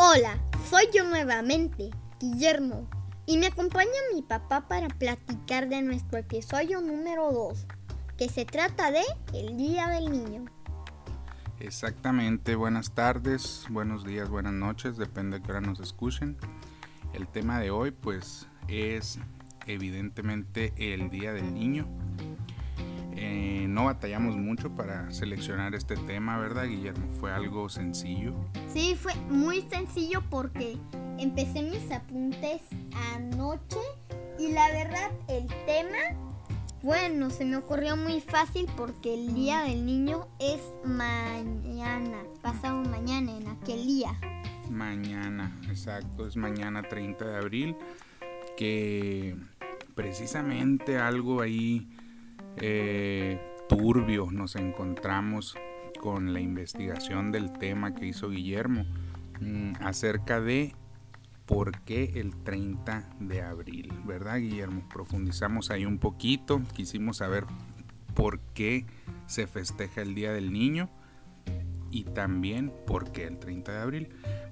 Hola, soy yo nuevamente, Guillermo, y me acompaña mi papá para platicar de nuestro episodio número 2, que se trata de El Día del Niño. Exactamente, buenas tardes, buenos días, buenas noches, depende de qué hora nos escuchen. El tema de hoy pues es evidentemente el Día del Niño. Eh, no batallamos mucho para seleccionar este tema, ¿verdad, Guillermo? Fue algo sencillo. Sí, fue muy sencillo porque empecé mis apuntes anoche y la verdad el tema, bueno, se me ocurrió muy fácil porque el Día del Niño es mañana, pasado mañana, en aquel día. Mañana, exacto, es mañana 30 de abril, que precisamente algo ahí eh, turbio nos encontramos con la investigación del tema que hizo Guillermo mm, acerca de por qué el 30 de abril, ¿verdad Guillermo? Profundizamos ahí un poquito, quisimos saber por qué se festeja el Día del Niño y también por qué el 30 de abril.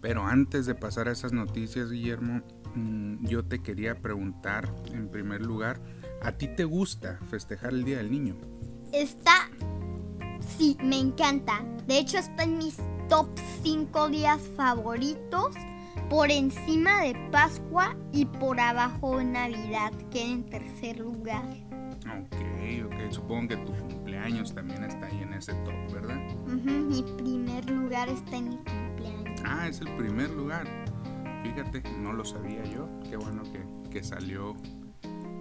Pero antes de pasar a esas noticias, Guillermo, mm, yo te quería preguntar en primer lugar, ¿A ti te gusta festejar el Día del Niño? Está... Sí, me encanta. De hecho, está en mis top 5 días favoritos. Por encima de Pascua y por abajo de Navidad, que en tercer lugar. Ok, ok. Supongo que tu cumpleaños también está ahí en ese top, ¿verdad? mi primer lugar está en mi cumpleaños. Ah, es el primer lugar. Fíjate, no lo sabía yo. Qué bueno que, que salió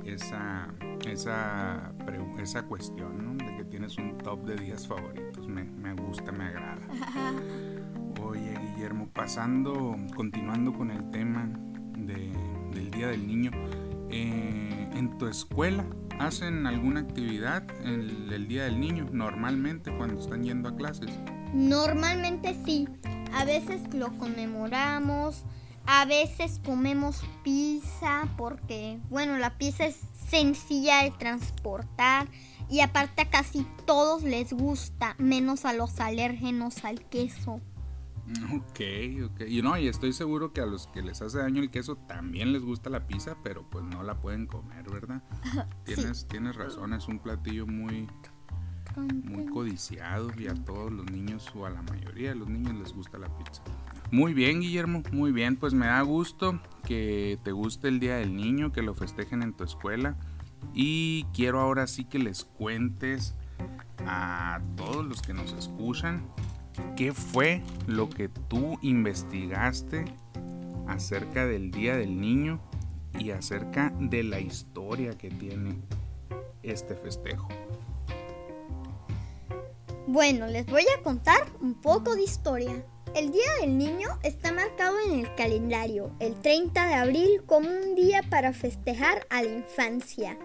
esa, esa, esa cuestión, De que tienes un top de días favoritos. Me, gusta, me agrada. Oye, Guillermo, pasando, continuando con el tema del Día del Niño, eh, ¿en tu escuela hacen alguna actividad el, el Día del Niño normalmente cuando están yendo a clases? Normalmente sí. A veces lo conmemoramos, a veces comemos pizza porque, bueno, la pizza es sencilla de transportar y aparte a casi todos les gusta, menos a los alérgenos al queso. Ok, ok. Y no, y estoy seguro que a los que les hace daño el queso también les gusta la pizza, pero pues no la pueden comer, ¿verdad? Tienes, tienes razón, es un platillo muy, muy codiciado y a todos los niños o a la mayoría de los niños les gusta la pizza. Muy bien, Guillermo, muy bien. Pues me da gusto que te guste el Día del Niño, que lo festejen en tu escuela. Y quiero ahora sí que les cuentes a todos los que nos escuchan qué fue lo que tú investigaste acerca del Día del Niño y acerca de la historia que tiene este festejo. Bueno, les voy a contar un poco de historia. El Día del Niño está marcado en el calendario, el 30 de abril, como un día para festejar a la infancia.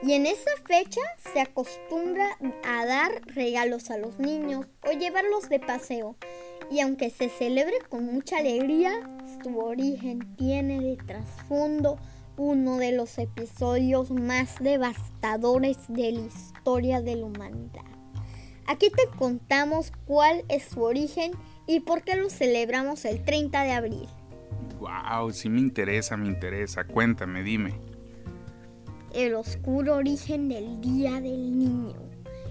Y en esa fecha se acostumbra a dar regalos a los niños o llevarlos de paseo. Y aunque se celebre con mucha alegría, su origen tiene de trasfondo uno de los episodios más devastadores de la historia de la humanidad. Aquí te contamos cuál es su origen ¿Y por qué lo celebramos el 30 de abril? Wow, sí me interesa, me interesa. Cuéntame, dime. El oscuro origen del Día del Niño.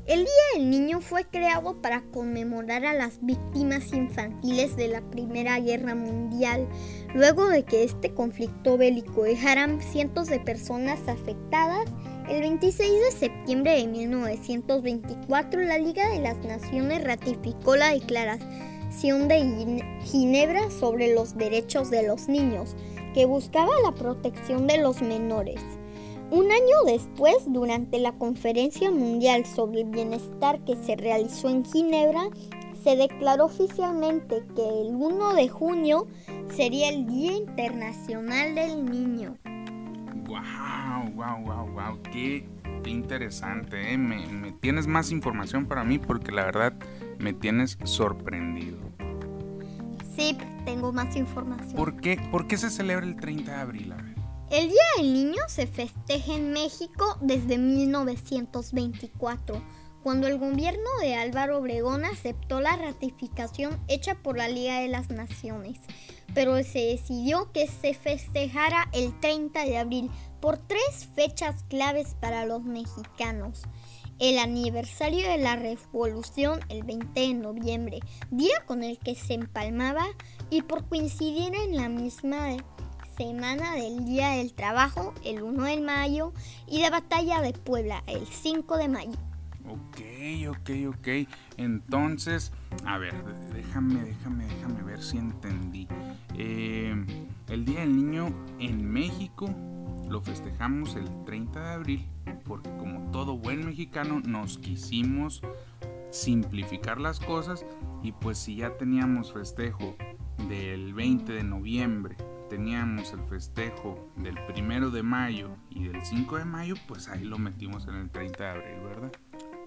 El Día del Niño fue creado para conmemorar a las víctimas infantiles de la Primera Guerra Mundial, luego de que este conflicto bélico dejara cientos de personas afectadas. El 26 de septiembre de 1924, la Liga de las Naciones ratificó la declaración de Ginebra sobre los derechos de los niños, que buscaba la protección de los menores. Un año después, durante la Conferencia Mundial sobre el Bienestar que se realizó en Ginebra, se declaró oficialmente que el 1 de junio sería el Día Internacional del Niño. ¡Wow! ¡Wow! ¡Wow! ¡Wow! ¡Qué interesante! ¿eh? me tienes más información para mí porque la verdad me tienes sorprendido. Sí, tengo más información. ¿Por qué, ¿Por qué se celebra el 30 de abril? El Día del Niño se festeja en México desde 1924, cuando el gobierno de Álvaro Obregón aceptó la ratificación hecha por la Liga de las Naciones. pero se decidió que se festejara el 30 de abril por tres fechas claves para los mexicanos. El aniversario de la revolución el 20 de noviembre, día con el que se empalmaba y por coincidir en la misma semana del Día del Trabajo, el 1 de mayo, y la Batalla de Puebla, el 5 de mayo. Ok, ok, ok. Entonces, a ver, déjame, déjame, déjame ver si entendí. Eh, el Día del Niño en México lo festejamos el 30 de abril porque como todo buen mexicano nos quisimos simplificar las cosas y pues si ya teníamos festejo del 20 de noviembre, teníamos el festejo del 1 de mayo y del 5 de mayo, pues ahí lo metimos en el 30 de abril, ¿verdad?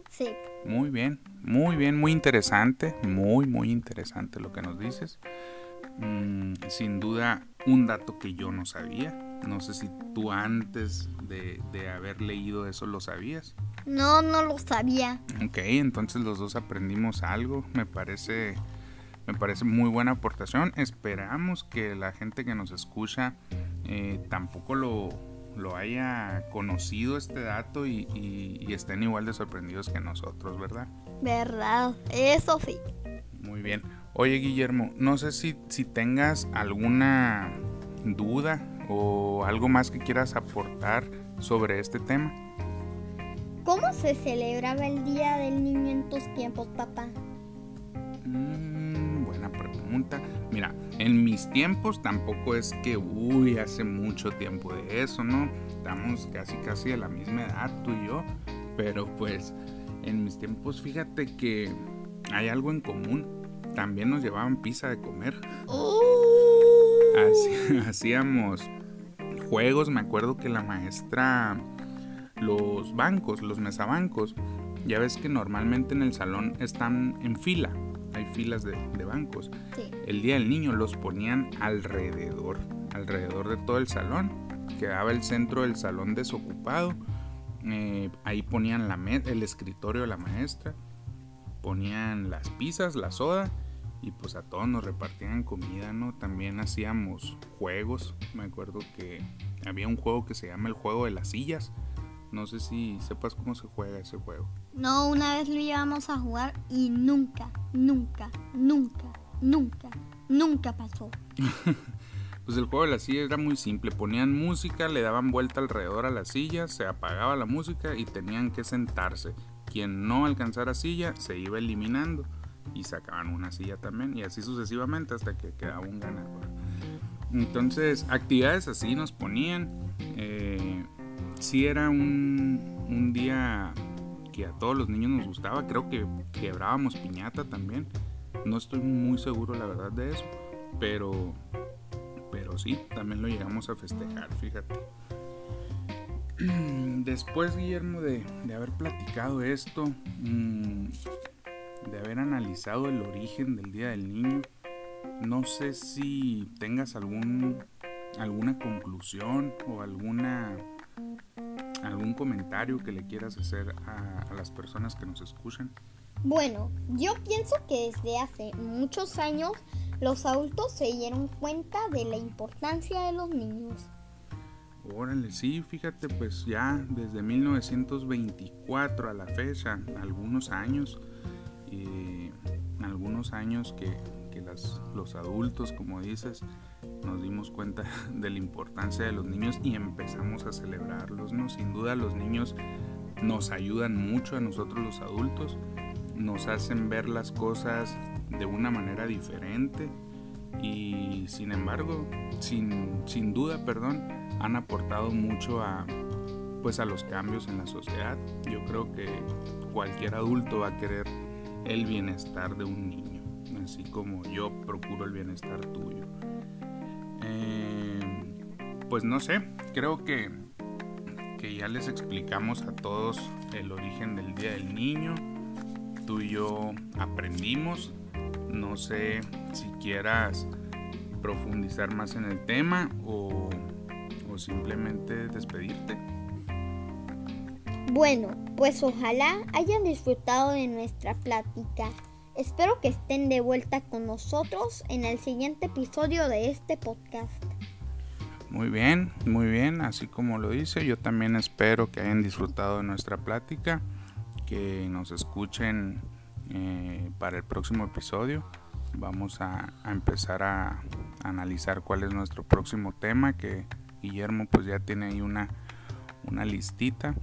Sí. Muy bien, muy bien, muy interesante, muy, muy interesante lo que nos dices. Mm, sin duda, un dato que yo no sabía. No sé si tú antes de, de, haber leído eso lo sabías. No, no lo sabía. Ok, entonces los dos aprendimos algo. Me parece, me parece muy buena aportación. Esperamos que la gente que nos escucha eh, tampoco lo, lo haya conocido este dato y, y, estén igual de sorprendidos que nosotros, ¿verdad? Verdad, eso sí. Muy bien. Oye Guillermo, no sé si, si tengas alguna duda o algo más que quieras aportar sobre este tema. ¿Cómo se celebraba el Día del Niño en tus tiempos, papá? Mm, buena pregunta. Mira, en mis tiempos tampoco es que, uy, hace mucho tiempo de eso, ¿no? Estamos casi, casi de la misma edad, tú y yo. Pero pues, en mis tiempos, fíjate que hay algo en común. También nos llevaban pizza de comer. ¡Oh! hacíamos juegos, me acuerdo que la maestra, los bancos, los mesabancos, ya ves que normalmente en el salón están en fila, hay filas de, bancos. El día del niño los ponían alrededor, alrededor de todo el salón, quedaba el centro del salón desocupado, eh, ahí ponían la el escritorio de la maestra, ponían las pizzas, la soda y pues a todos nos repartían comida, ¿no? También hacíamos juegos, me acuerdo que había un juego que se llama el juego de las sillas. No sé si sepas cómo se juega ese juego. No, una vez lo íbamos a jugar y nunca, nunca, nunca, nunca, nunca pasó. pues el juego de las sillas era muy simple. Ponían música, le daban vuelta alrededor a las sillas, se apagaba la música y tenían que sentarse. Quien no alcanzara silla se iba eliminando y sacaban una silla también y así sucesivamente hasta que quedaba un ganador. Entonces, actividades así nos ponían. Eh, si era un, un, día que a todos los niños nos gustaba. Creo que quebrábamos piñata también. No estoy muy seguro, la verdad, de eso. Pero, pero sí, también lo llegamos a festejar, fíjate. Después, Guillermo, de, de haber platicado esto, mmm, de haber analizado el origen del Día del Niño, no sé si tengas algún, alguna conclusión o alguna, algún comentario que le quieras hacer a, a las personas que nos escuchan. Bueno, yo pienso que desde hace muchos años los adultos se dieron cuenta de la importancia de los niños. Órale, sí, fíjate, pues ya desde 1924 a la fecha, algunos años, y algunos años que, los adultos, como dices, nos dimos cuenta de la importancia de los niños y empezamos a celebrarlos, ¿no? Sin duda los niños nos ayudan mucho a nosotros los adultos, nos hacen ver las cosas de una manera diferente y sin embargo, sin, sin duda, perdón, han aportado mucho a pues a los cambios en la sociedad. Yo creo que cualquier adulto va a querer el bienestar de un niño, así como yo procuro el bienestar tuyo. Eh, pues no sé, creo que, que ya les explicamos a todos el origen del Día del Niño. Tú y yo aprendimos. No sé si quieras profundizar más en el tema o, o simplemente despedirte. Bueno, pues ojalá hayan disfrutado de nuestra plática. Espero que estén de vuelta con nosotros en el siguiente episodio de este podcast. Muy bien, muy bien, así como lo dice, yo también espero que hayan disfrutado de nuestra plática, que nos escuchen eh, para el próximo episodio. Vamos a, empezar a, analizar cuál es nuestro próximo tema, que Guillermo pues ya tiene ahí una, una listita.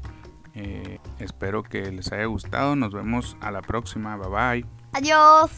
Eh, espero que les haya gustado, nos vemos a la próxima, bye bye. Adiós.